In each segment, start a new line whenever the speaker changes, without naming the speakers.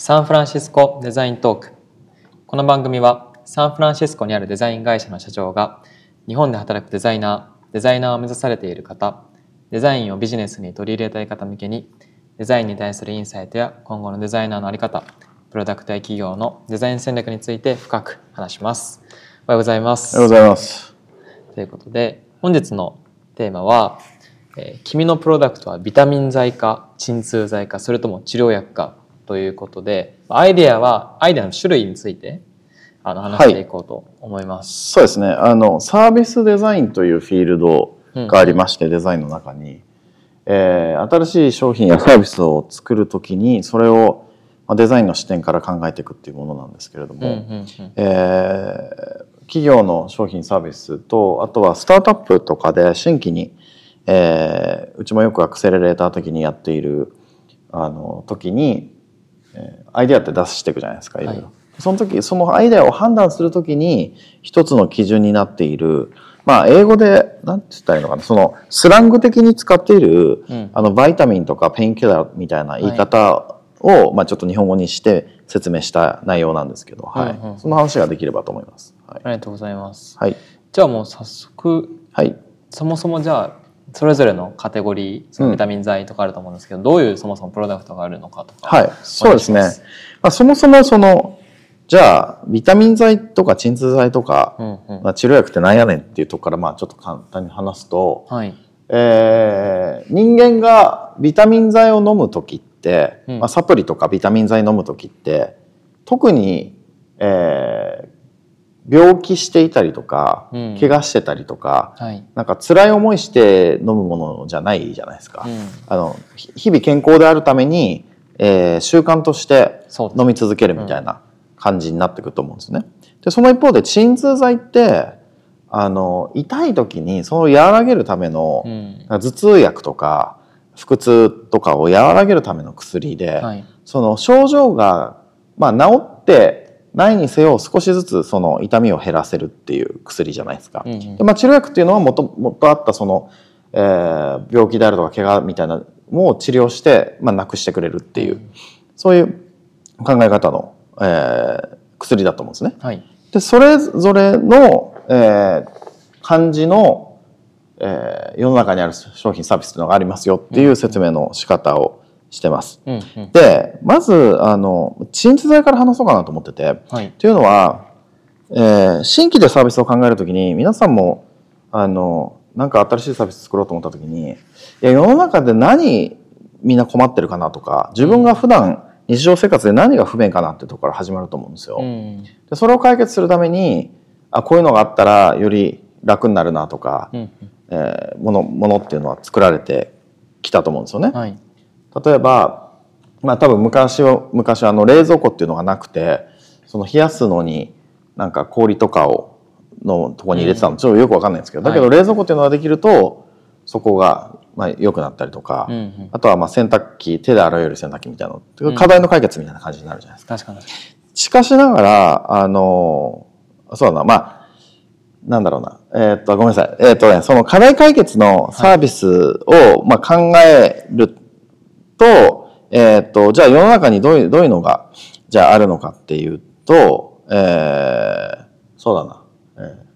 サンフランシスコデザイントーク。この番組はサンフランシスコにあるデザイン会社の社長が日本で働くデザイナーデザイナーを目指されている方デザインをビジネスに取り入れたい方向けにデザインに対するインサイトや今後のデザイナーの在り方プロダクトや企業のデザイン戦略について深く話します。おはようございます。
おはようございます。
ということで本日のテーマは、えー君のプロダクトはビタミン剤か鎮痛剤かそれとも治療薬かということでアイデアはアイデアの種類についてあの話していこうと思います。
そうですね。あのサービスデザインというフィールドがありまして、デザインの中に、えー新しい商品やサービスを作るときにそれをまあデザインの視点から考えていくっていうものなんですけれども、企業の商品サービスとあとはスタートアップとかで新規に、えーうちもよくアクセレレーター的にやっているあの時に、えーアイデアって出していくじゃないですかい。ろいろ。
はい
その時そのアイデアを判断するときに一つの基準になっているまあ英語でなんて言ったらいいのかなそのスラング的に使っている、
うん。
あのバイタミンとかペインキラーみたいな言い方を、まあ、ちょっと日本語にして説明した内容なんですけど、はい
うん。うん
その話ができればと思います。はい。
ありがとうございます。
はい、
じゃあもう早速
はい。
そもそもじゃあそれぞれのカテゴリーその
うん
ビタミン剤とかあると思うんですけど、どういうそもそもプロダクトがあるのかとか。
はい、そうですね。まあ、そもそもそのじゃあビタミン剤とか鎮痛剤とか、
うんうん
まあ、治療薬ってなんやねんっていうところからまあちょっと簡単に話すと、
はい。
えー人間がビタミン剤を飲む時って、
うん
まあ、サプリとかビタミン剤飲む時って特に、えー病気していたりとか、
うん
怪我してたりとか
はい。
なんか辛い思いして飲むものじゃないじゃないですか。
うん
あのひ日々健康であるために、えー習慣として飲み続けるみたいな感じになってくると思うんですね。でその一方で鎮痛剤ってあの痛い時にそれを和らげるための、
うん。
頭痛薬とか腹痛とかを和らげるための薬で、
はい。
その症状が、まあ、治ってないにせよ少しずつその痛みを減らせるっていう薬じゃないですか。
うんうん
でまあ、治療薬っていうのはもともとあったその、えー病気であるとか怪我みたいなのを治療して、まあ、なくしてくれるっていう、そういう考え方の、えー薬だと思うんですね。
はい。
でそれぞれの、えー感じの、えー世の中にある商品サービスっていうのがありますよっていう説明の仕方をしてます。
うんうん。
でまずあの鎮痛剤から話そうかなと思ってて。
はい。
というのは、えー新規でサービスを考えるときに皆さんもあのなんか新しいサービス作ろうと思ったときにいや世の中で何みんな困ってるかなとか自分が普段日常生活で何が不便かなっていうところから始まると思うんですよ。
うん。
でそれを解決するためにあこういうのがあったらより楽になるなとか、
うん
えーものものっていうのは作られてきたと思うんですよね。
うん。はい。
例えば、まあ、多分昔は昔はあの冷蔵庫っていうのがなくてその冷やすのになんか氷とかをのとこに入れてたの、ちょっとよくわかんないんですけどだけど
は
冷蔵庫っていうのができるとそこがまあ良くなったりとか、
うんうん。
あとはまあ洗濯機手で洗える洗濯機みたいなの
ん
課題の解決みたいな感じになるじゃないですか。
確かに。
しかしながらあのそうだなまあなんだろうな。えーっと、ごめんなさい。えーっとね、その課題解決のサービスを、まあ、考えると、えーっと、じゃあ世の中にどういう、どういうのが、じゃああるのかっていうと、えーそうだな。えー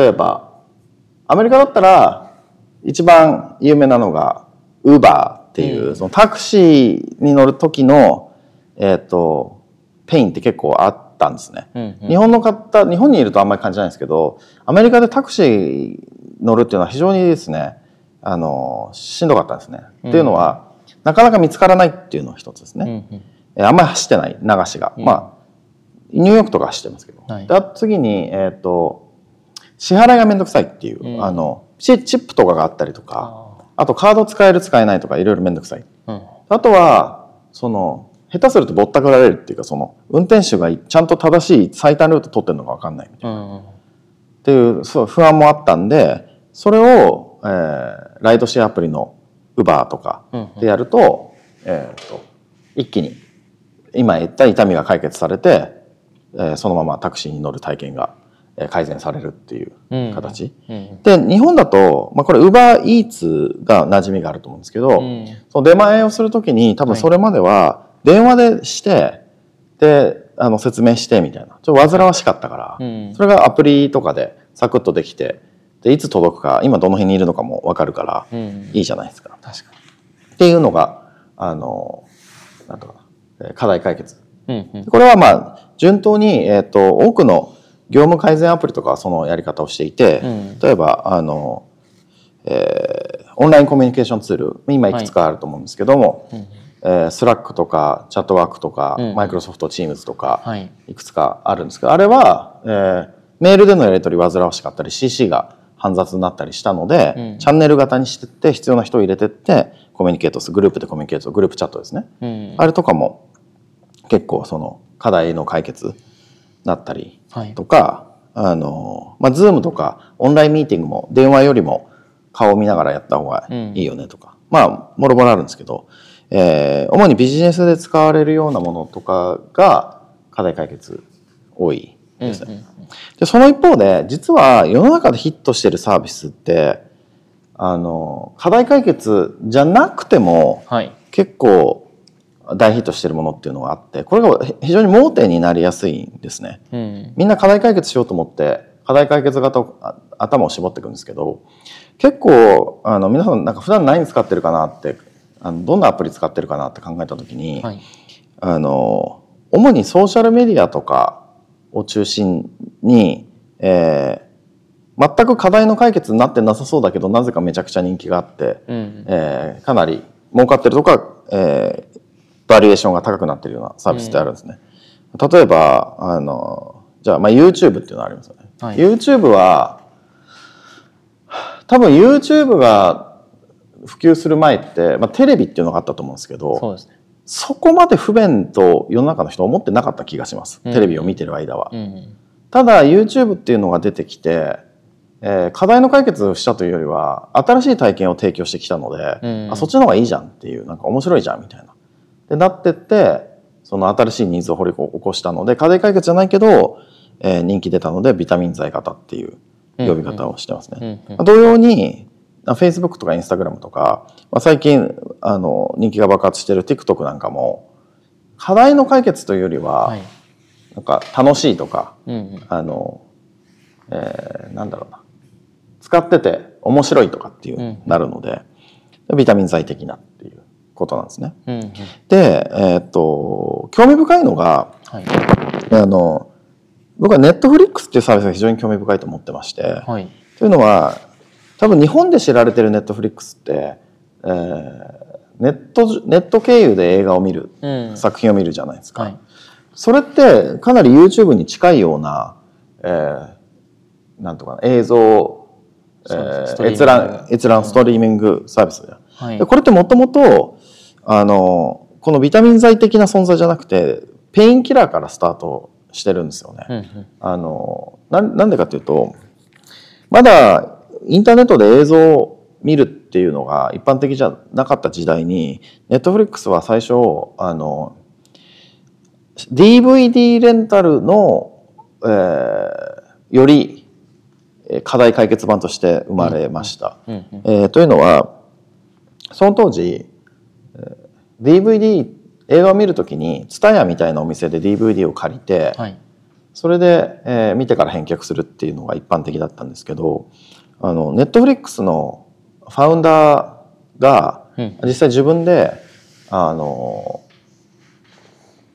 例えば、アメリカだったら、一番有名なのが、ウーバーっていう、
うん
そのタクシーに乗る時の、えーっと、ペインって結構あったんですね。
うんうん。
日本の方日本にいるとあんまり感じないんですけどアメリカでタクシー乗るっていうのは非常にですねあのしんどかったんですね。
うん
っていうのはなかなか見つからないっていうのが一つですね。
うんうん。
えあんまり走ってない流しが、
うん
まあニューヨークとか走ってますけど、
はい
次に、えー、と支払いがめんどくさいっていう、
うん
あのチチップとかがあったりとか
あ
あとカード使える使えないとかいろいろめんどくさい。
ーうん。
あとはその下手するとぼったくられるっていうかその運転手がちゃんと正しい最短ルート取ってるのか分かんないみたいな。
うんうん。
っていうそう不安もあったんでそれを、えーライドシェアアプリの Uber とか
うんうん。
でやると,、えーと一気に今言った痛みが解決されて、えーそのままタクシーに乗る体験がえー改善されるっていう
うん
形。
うん
で日本だと、まあ、これ UberEats が馴染みがあると思うんですけど、
うん。
その出前をするときに多分それまでは電話でしてであの説明してみたいな。ちょっと煩わしかったから、
うん。
それがアプリとかでサクッとできてでいつ届くか今どの辺にいるのかも分かるから
うん。
いいじゃないですか。
確か
っていうのがあのなんとか課題解決。
にうんうん。
これはまあ順当に、えー、と多くの業務改善アプリとかはそのやり方をしていて、
うん。
例えばあの、えーオンラインコミュニケーションツール今いくつかあると思うんですけども、
うん
えー、スラックとかチャットワークとか、
うん。
マイクロソフトチームズとか、
はい。
いくつかあるんですけどあれは、えーメールでのやり取り煩わしかったり CC が煩雑になったりしたので、
うん。
チャンネル型にしてって必要な人を入れてってコミュニケートするグループでコミュニケートするグループチャットですね。
うん。
あれとかも結構その課題の解決だったり
はい。
とか、あの、まあ、ズームとかオンラインミーティングも電話よりも顔を見ながらやった方がいいよねとか、まあ、もろもろあるんですけど、えー主にビジネスで使われるようなものとかが課題解決多いですね。
うんうん
で、その一方で、実は世の中でヒットしてるサービスって、あの、課題解決じゃなくても、
はい。
結構大ヒットしてるものっていうのがあってこれが非常に盲点になりやすいんですね。
うん。
みんな課題解決しようと思って課題解決型頭を絞っていくんですけど結構あの皆さんなんか普段何使ってるかなってあのどんなアプリ使ってるかなって考えた時に、
はい。
あの主にソーシャルメディアとかを中心に、えー全く課題の解決になってなさそうだけどなぜかめちゃくちゃ人気があって、
うん
えーかなり儲かってるとか、えーバリエーションが高くなってるようなサービスってあるんですね。例えばあのじゃあ、まあ、YouTube っていうのがありますよね。
はい
YouTube は多分 YouTube が普及する前って、まあ、テレビっていうのがあったと思うんですけど
そうですね
そこまで不便と世の中の人は思ってなかった気がします、
うん。
テレビを見てる間は。
うん。
ただ YouTube っていうのが出てきて、えー課題の解決をしたというよりは新しい体験を提供してきたので、
うん。
あそっちの方がいいじゃんっていうなんか面白いじゃんみたいな。でなってってその新しいニーズを掘り起こしたので課題解決じゃないけど、えー人気出たのでビタミン剤型っていう呼び方をしてますね。同様にあ Facebook とか Instagram とか、まあ、最近あの人気が爆発してる TikTok なんかも課題の解決というよりは、
はい。
なんか楽しいとか
うんうん。
あの、えーなんだろうな。使ってて面白いとかっていう、
うん
なるのでビタミン剤的なっていうことなんですね。
うんうん。
で、えーっと興味深いのが
はい。
あの僕はネットフリックスっていうサービスが非常に興味深いと思ってまして、
はい。
というのは多分日本で知られてるネットフリックスって、えーネットネット経由で映画を見る、
うん。
作品を見るじゃないですか。
はい。
それってかなり YouTube に近いような、えーなんとかな映像、えー閲覧閲覧ストリーミングサービスで,、
はい。
でこれってもともとあのこのビタミン剤的な存在じゃなくてペインキラーからスタートしてるんですよね。
うんうん。
あのななんでかっていうとまだインターネットで映像を見るっていうのが一般的じゃなかった時代にネットフリックスは最初あの DVD レンタルの、えーよりえー課題解決版として生まれました。
うんうん
えーというのはその当時、えー DVD 映画を見るときに TSUTAYA みたいなお店で DVD を借りて、
はい
それで、えー見てから返却するっていうのが一般的だったんですけどあのネットフリックスのファウンダーが
うん。
実際自分であの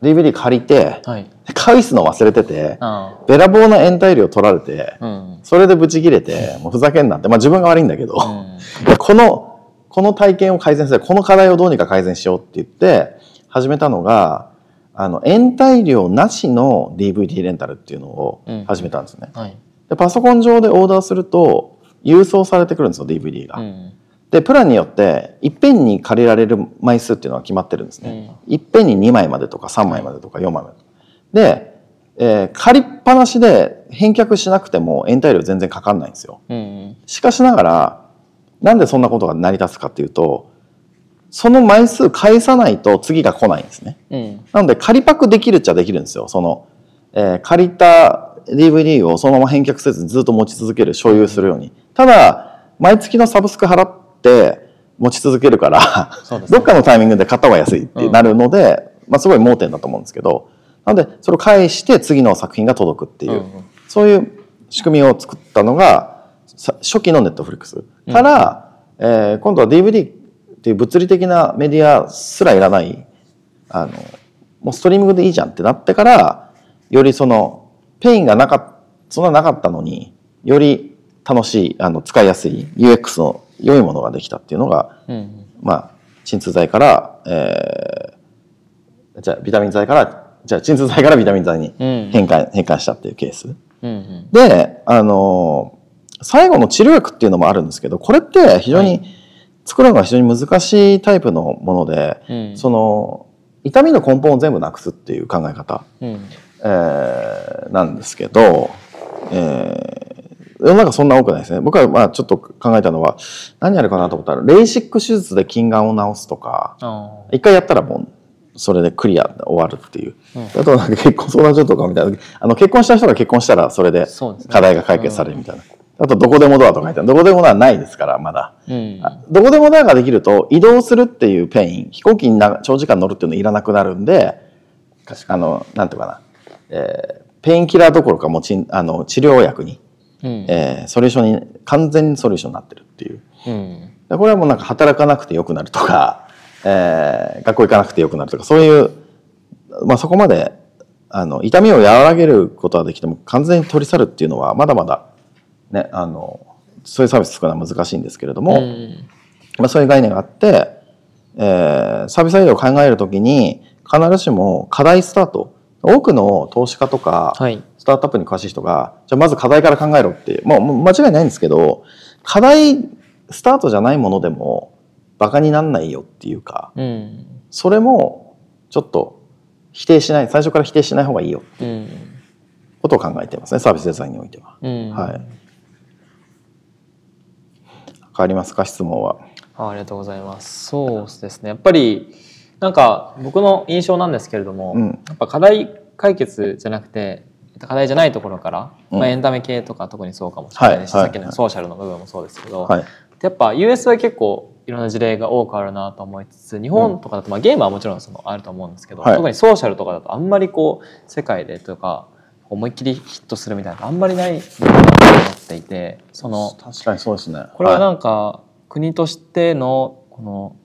DVD 借りて
はい。
返すの忘れてて
あ
べらぼうな延滞料取られて
あうん。
それでブチ切れてもうふざけんなって、まあ、自分が悪いんだけど、
うん。
でこのこの体験を改善するこの課題をどうにか改善しようって言って始めたのがあの延滞料なしの DVD レンタルっていうのを始めたんですね。
はい。
でパソコン上でオーダーすると郵送されてくるんですよ DVD が。
うん
でプランによっていっぺんに借りられる枚数っていうのは決まってるんですね。いっぺんに2枚までとか3枚までとか4枚まで。で、えー借りっぱなしで返却しなくても延滞料全然かかんないんですよ。
うん
しかしながらなんでそんなことが成り立つかっていうとその枚数返さないと次が来ないんですね。
うん
なので仮パクできるっちゃできるんですよ。その、えー借りた DVD をそのまま返却せずにずっと持ち続ける、所有するように。ただ、毎月のサブスク払って持ち続けるから、どっかのタイミングで買った方が安いってなるので、まあ、すごい盲点だと思うんですけど。なのでそれを返して次の作品が届くっていう、
うんうん。
そういう仕組みを作ったのがさ初期のネットフリックス。から、えー今度は DVD っていう物理的なメディアすらいらないあのもうストリーミングでいいじゃんってなってからよりそのペインがなかっそんななかったのにより楽しいあの使いやすい UX の良いものができたっていうのが
うんうん。
まあ鎮痛剤から、えーじゃあビタミン剤からじゃあ鎮痛剤からビタミン剤に
うん。
変換,、変換したっていうケース。
うんうん。
で、あの最後の治療薬っていうのもあるんですけどこれって非常
は
に作るのが非常に難しいタイプのもので、
うん。
その痛みの根本を全部なくすっていう考え方、
うん
えーなんですけど、えー、世の中そんな多くないですね。僕はまあちょっと考えたのは何やるかなと思ったらレーシック手術で近眼を治すとか
あ
一回やったらもうそれでクリアで終わるっていう、
うん。
あとなんか結婚相談所とかみたいなあの結婚した人が結婚したらそれで課題が解決されるみたいな、あとどこでもドアとか書いてあるどこでもドアないですからまだ、
うん。
あどこでもドアができると移動するっていうペイン飛行機にな長時間乗るっていうのいらなくなるんであのなんていうかな、えーペインキラーどころかもうちんあの治療薬に、
うん。
えーソリューションに完全にソリューションになってるっていう。
うん。
でこれはもうなんか働かなくてよくなるとか、えー学校行かなくてよくなるとかそういう、まあ、そこまであの痛みを和らげることはできても完全に取り去るっていうのはまだまだ、ね、あのそういうサービス作るのは難しいんですけれども、
うん。
まあ、そういう概念があって、えーサービスアイデアを考えるときに必ずしも課題スタート多くの投資家とか、
はい
スタートアップに詳しい人がじゃあまず課題から考えろっていうもう間違いないんですけど課題スタートじゃないものでもバカになんないよっていうか
うん
それもちょっと否定しない最初から否定しない方がいいよ
うん
ことを考えてますねサービスデザインにおいては。
うん
はい変わりますか質問は。
あありがとうございます。そうですね。やっぱりなんか僕の印象なんですけれども、
うん。
やっぱ課題解決じゃなくて課題じゃないところから、
うん。
まあ、エンタメ系とか特にそうかもしれないですし、
はい
さっきのソーシャルの部分もそうですけど、
はい。
やっぱ US は結構いろんな事例が多くあるなと思いつつ日本とかだと、まあ、ゲームはもちろんそのあると思うんですけど、
はい。
特にソーシャルとかだとあんまりこう世界でとか思いっきりヒットするみたいなのあんまりないなと思っていてその
確かにそうですね。
これは
い。
なんか国としてのこのうん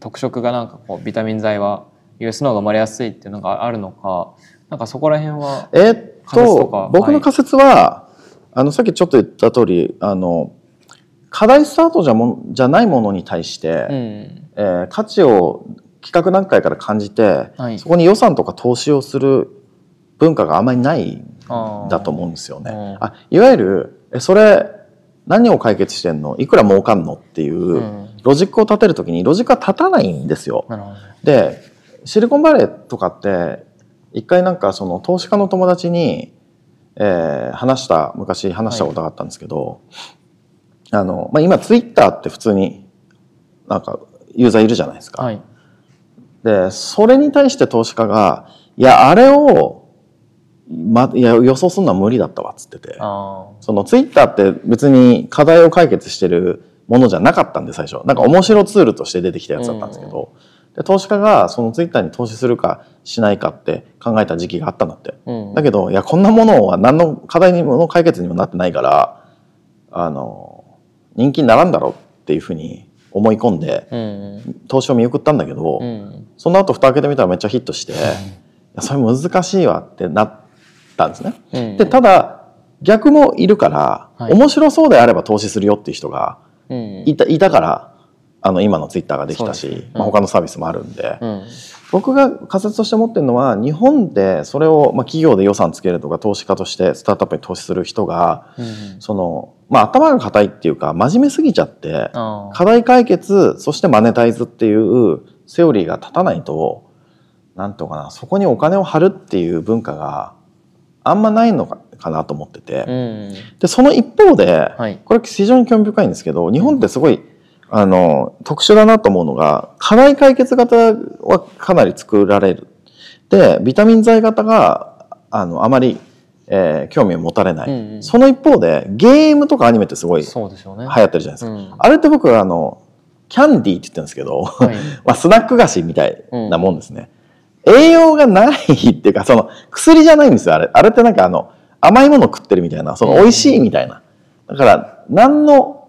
特色がなんかこうビタミン剤は US の方が生まれやすいっていうのがあるのかなんかそこら辺は
えーっ
とか
と僕の仮説は、あのさっきちょっと言った通りあの課題スタートじゃもじゃないものに対して、
うん。
えー価値を企画段階から感じて、
はい。
そこに予算とか投資をする文化があんまりないんだと思うんですよね。
うん。
あいわゆるえそれ何を解決してんの？いくら儲かんの？っていう、
うん
ロジックを立てるときにロジックは立たないんですよ。でシリコンバレーとかって一回なんかその投資家の友達に、えー話した昔話したことがあったんですけど、あのまあ、今ツイッターって普通になんかユーザーいるじゃないですか。
はい
でそれに対して投資家が「いやあれを、ま、いや予想するのは無理だったわ」っつってて
あ
そのツイッターって別に課題を解決してるものじゃなかったんで最初。なんか面白ツールとして出てきたやつだったんですけど、で投資家がそのツイッターに投資するかしないかって考えた時期があったんだって。だけどいやこんなものは何の課題にもの解決にもなってないからあの人気にならんだろうっていうふうに思い込んで
うん。
投資を見送ったんだけど、
うん。
その後蓋開けてみたらめっちゃヒットして、いやそれ難しいわってなったんですね。
うん。
でただ逆もいるから、
はい。
面白そうであれば投資するよっていう人が
うん
いたいたからあの今のツイッターができたし、
ねうん
まあ、他のサービスもあるんで、
うん。
僕が仮説として持ってるのは日本でそれを、まあ、企業で予算つけるとか投資家としてスタートアップに投資する人が
うん。
その、まあ、頭が硬いっていうか真面目すぎちゃって課題解決そしてマネタイズっていうセオリーが立たないとなんとかなそこにお金を張るっていう文化があんまないのかかなと思ってて、
うん。
でその一方で、
はい。
これ非常に興味深いんですけど日本ってすごいあの特殊だなと思うのが課題解決型はかなり作られる。でビタミン剤型があのあまり、えー興味を持たれない、
うんうん。
その一方でゲームとかアニメってすごい流行ってるじゃないですか、
うん。
あれって僕はあのキャンディーって言ってるんですけど、
はい。
まあ、スナック菓子みたいなもんですね。栄養がないっていうか、その薬じゃないんですよ、あれ。あれってなんかあの、甘いもの食ってるみたいな、その美味しいみたいな。だから、何の、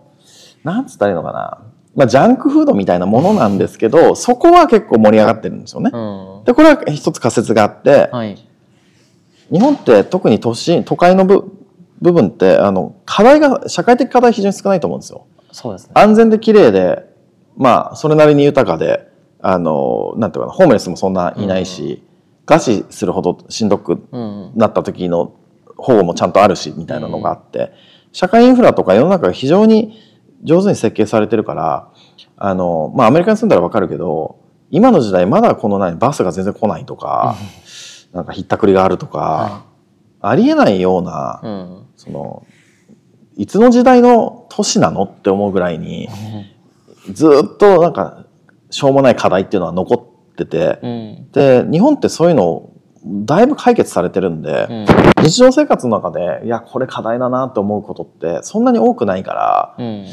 なんつったらいいのかな。まあ、ジャンクフードみたいなものなんですけど、そこは結構盛り上がってるんですよね。
うん。
で、これは一つ仮説があって、
はい。
日本って特に都心、都会の部部分って、あの、課題が、社会的課題非常に少ないと思うんですよ。
そうですね。
安全で綺麗で、まあ、それなりに豊かで、あの、なんていうかな、ホームレスもそんないないし、餓死するほどしんどく
うん。
なった時の保護もちゃんとあるし、みたいなのがあって、社会インフラとか世の中が非常に上手に設計されてるから、あの、まあ、アメリカに住んだらわかるけど、今の時代まだこの何、バスが全然来ないとか、なんかひったくりがあるとか、
は
ありえないような、
い。うん。
その、いつの時代の都市なのって思うぐらいに、ずっとなんかしょうもない課題っていうのは残ってて、
うん。
で日本ってそういうのをだいぶ解決されてるんで、
うん。
日常生活の中でいやこれ課題だなって思うことってそんなに多くないから
うん。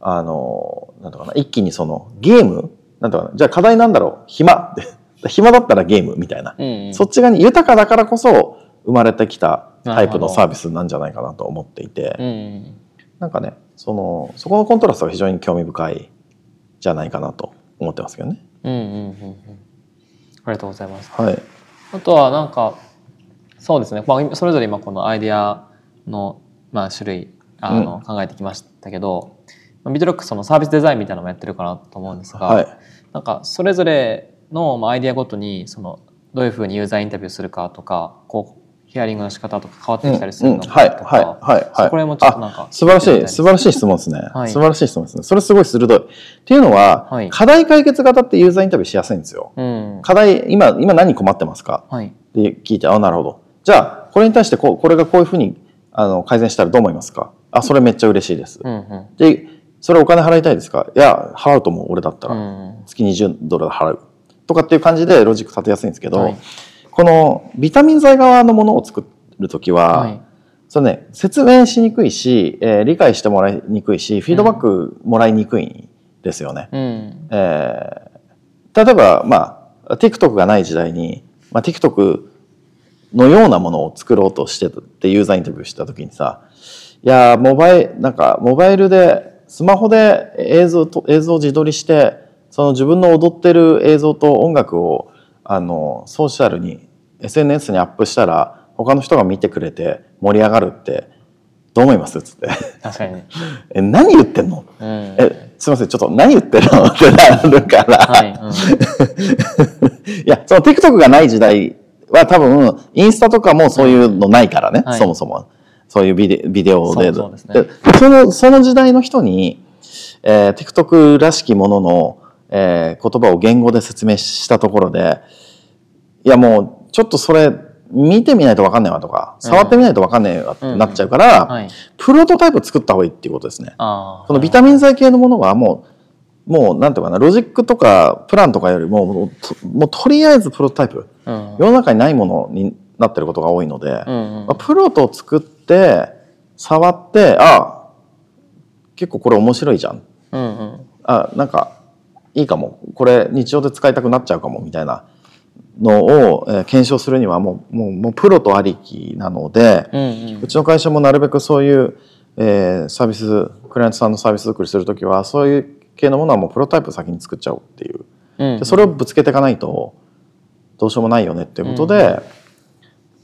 あのなんとかな一気にそのゲームなんとかなじゃあ課題なんだろう暇って 暇だったらゲームみたいな、
うん。
そっち側に豊かだからこそ生まれてきたタイプのサービスなんじゃないかなと思っていて。
うん。
なんかね、その、そこのコントラストが非常に興味深いじゃないかなと思ってますけどね。
うん。うん。うん。ありがとうございます。
はい。
あとはなんかそうですね、まあ、それぞれ今このアイデアの、まあ、種類あの、考えてきましたけどまあビートロックそのサービスデザインみたいなのもやってるかなと思うんですが、
はい。
なんかそれぞれのまあアイデアごとにそのどういうふうにユーザーインタビューするかとかこうヒアリングの仕方とか変わってきたりするの
うんはい、
かと
はい、
か
はい、はい。
そこら辺もちょっとなんか
あ素晴らしい、素晴らしい質問ですね。
はい
素晴らしい質問ですね。それすごい鋭い。っていうのは、
はい
課題解決型ってユーザーインタビューしやすいんですよ。
うん
課題、今、今何困ってますか？
はい。
って聞いて、あ、なるほど。じゃあ、これに対してこう、これがこういうふうにあの改善したらどう思いますか？あ、それめっちゃ嬉しいです。
うんうん。
で、それお金払いたいですか？いや、払うと思う、俺だったら。
うん
月20ドル払う。とかっていう感じでロジック立てやすいんですけど、
はい。
このビタミン剤側のものを作る時は、
はい。
それね説明しにくいし、えー理解してもらいにくいしフィードバックもらいにくいんですよね。
うん。
えー例えば、まあ、TikTok がない時代に、まあ、TikTok のようなものを作ろうとしてってユーザーインタビューした時にさいやモバイなんかモバイルでスマホで映像と映像を自撮りしてその自分の踊ってる映像と音楽をあのソーシャルに SNS にアップしたら他の人が見てくれて盛り上がるってどう思います？っつって。
確かに。ね「
え何言ってんの？
うん。
えすいませんちょっと何言ってるの?」ってなるから、
はいうん。
いや、その TikTok がない時代は多分、インスタとかもそういうのないからね、
はい。
そもそも。そういうビデビデオで。
そね。
でその、その時代の人に、えー TikTok らしきものの、えー言葉を言語で説明したところで、いやもう、ちょっとそれ、見てみないと分かんないわとか、触ってみないと分かんないわってなっちゃうから、
はい。
プロトタイプ作った方がいいっていうことですね。このビタミン剤系のものはもう、もうなんていうかな、ロジックとかプランとかよりも、もうともうとりあえずプロトタイプ、
うん。
世の中にないものになってることが多いので、
うん。うん
まあプロと作って、触って、あ結構これ面白いじゃん。
うんうん。
あなんか、いいかも。これ日常で使いたくなっちゃうかも、みたいなのを、えー検証するにはもう、もう、もうプロとありきなので、
うんうん。
うちの会社もなるべくそういう、えーサービスクライアントさんのサービス作りするときはそういう系のものはもうプロタイプ先に作っちゃおうっていう。
うん
でそれをぶつけていかないとどうしようもないよねっていうことで、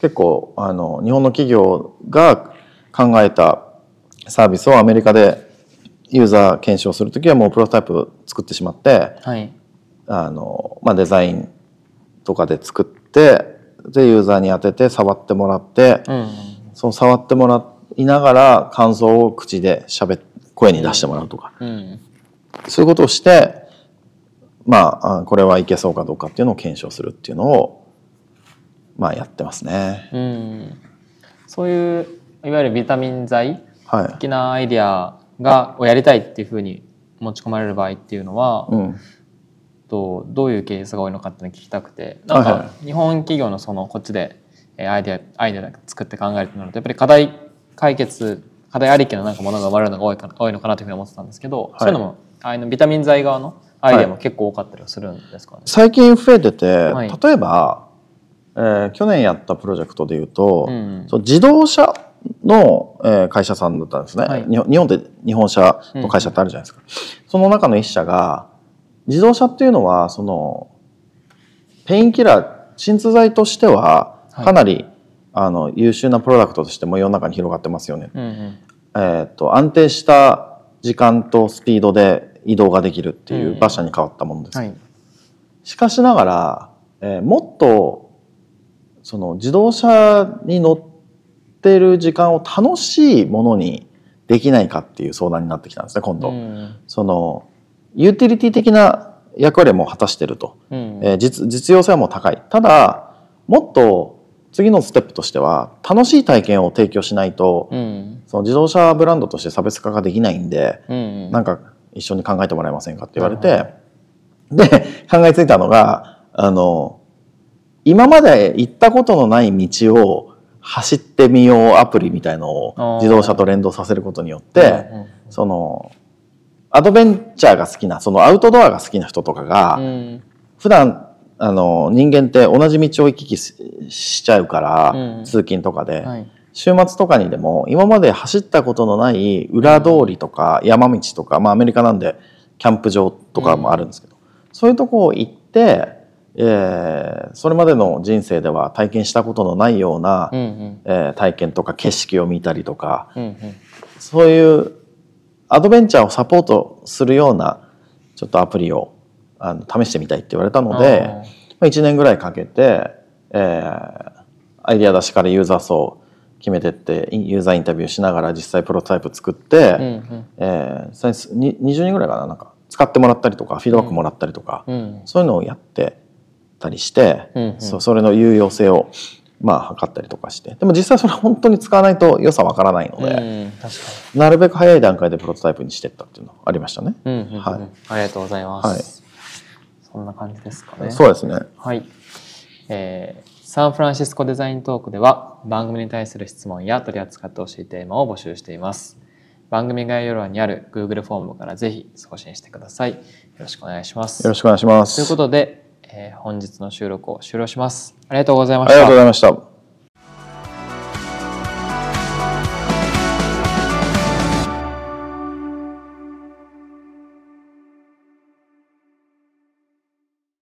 結構あの日本の企業が考えたサービスをアメリカでユーザー検証するときはもうプロタイプ作ってしまって
はい。
あの、まあ、デザインとかで作ってでユーザーに当てて触ってもらって、
うんうん
その触ってもらいながら感想を口で喋っ声に出してもらうとか、
うん
そういうことをしてまああこれはいけそうかどうかっていうのを検証するっていうのをまあやってますね。
うんそういういわゆるビタミン剤
はい。
的なアイディアがをやりたいっていうふうに持ち込まれる場合っていうのは、
うん。
とどういうケースが多いのかっていうのを聞きたくてなん
はいは
か日本企業のそのこっちでえーアイデアアイデア作って考えるとなるとやっぱり課題解決課題ありきのなんかものが生まれるのが多いか多いのかなというふうに思ってたんですけど、
い。
そういうのもあのビタミン剤側のアイデアも結構多かったりはするんですかね？
最近増えてて、
はい。
例えばえー去年やったプロジェクトでいうと、
うん
そう自動車の、えー会社さんだったんですね、
はい。
日本って日本車の会社ってあるじゃないですか、その中の一社が自動車っていうのはそのペインキラー鎮痛剤としては
はい。
かなり、あの優秀なプロダクトとしても世の中に広がってますよね、
うんうん。
えー、と安定した時間とスピードで移動ができるっていう馬車に変わったものです、
はい。
しかしながら、えーもっとその自動車に乗ってる時間を楽しいものにできないかっていう相談になってきたんですね今度、
うん。
そのユーティリティ的な役割も果たしてると、
うん。
えー実実用性はもう高い。ただもっと次のステップとしては楽しい体験を提供しないと、
うん。
その自動車ブランドとして差別化ができないんで、
うん。
なんか一緒に考えてもらえませんかって言われ
な
て、で、考えついたのが、あの、今まで行ったことのない道を走ってみようアプリみたいのを自動車と連動させることによって、
うん。
その、アドベンチャーが好きな、そのアウトドアが好きな人とかが、
うん。
普段、あの、人間って同じ道を行き来ししちゃうから、
うん。
通勤とかで、
はい。
週末とかにでも今まで走ったことのない裏通りとか山道とか、まあ、アメリカなんでキャンプ場とかもあるんですけど、そういうとこ行って、えーそれまでの人生では体験したことのないような、
うんうん。
えー体験とか景色を見たりとか
うんうん。
そういうアドベンチャーをサポートするようなちょっとアプリをあの試してみたいって言われたので。まあ、1年ぐらいかけて、えーアイデア出しからユーザー層決めてってユーザーインタビューしながら実際プロトタイプ作って、
うんうん。
えー最初に20人ぐらいかななんか使ってもらったりとかフィードバックもらったりとか、
うん。
そういうのをやってたりして、
うんうん。
そそれの有用性をまあ測ったりとかして。でも実際それ本当に使わないと良さわからないので、なるべく早い段階でプロトタイプにしてったっていうのがありましたね。
にうんうんうん。
はい。
ありがとうございます、
はい。
そんな感じですかね。
そうですね。
はい、えーサンフランシスコデザイントークでは番組に対する質問や取り扱ってほしいテーマを募集しています。番組概要欄にある Google フォームからぜひ送信してください。よろしくお願いします。
よろしくお願いします。
ということで、えー本日の収録を終了しますありがとうございました
ありがとうございました。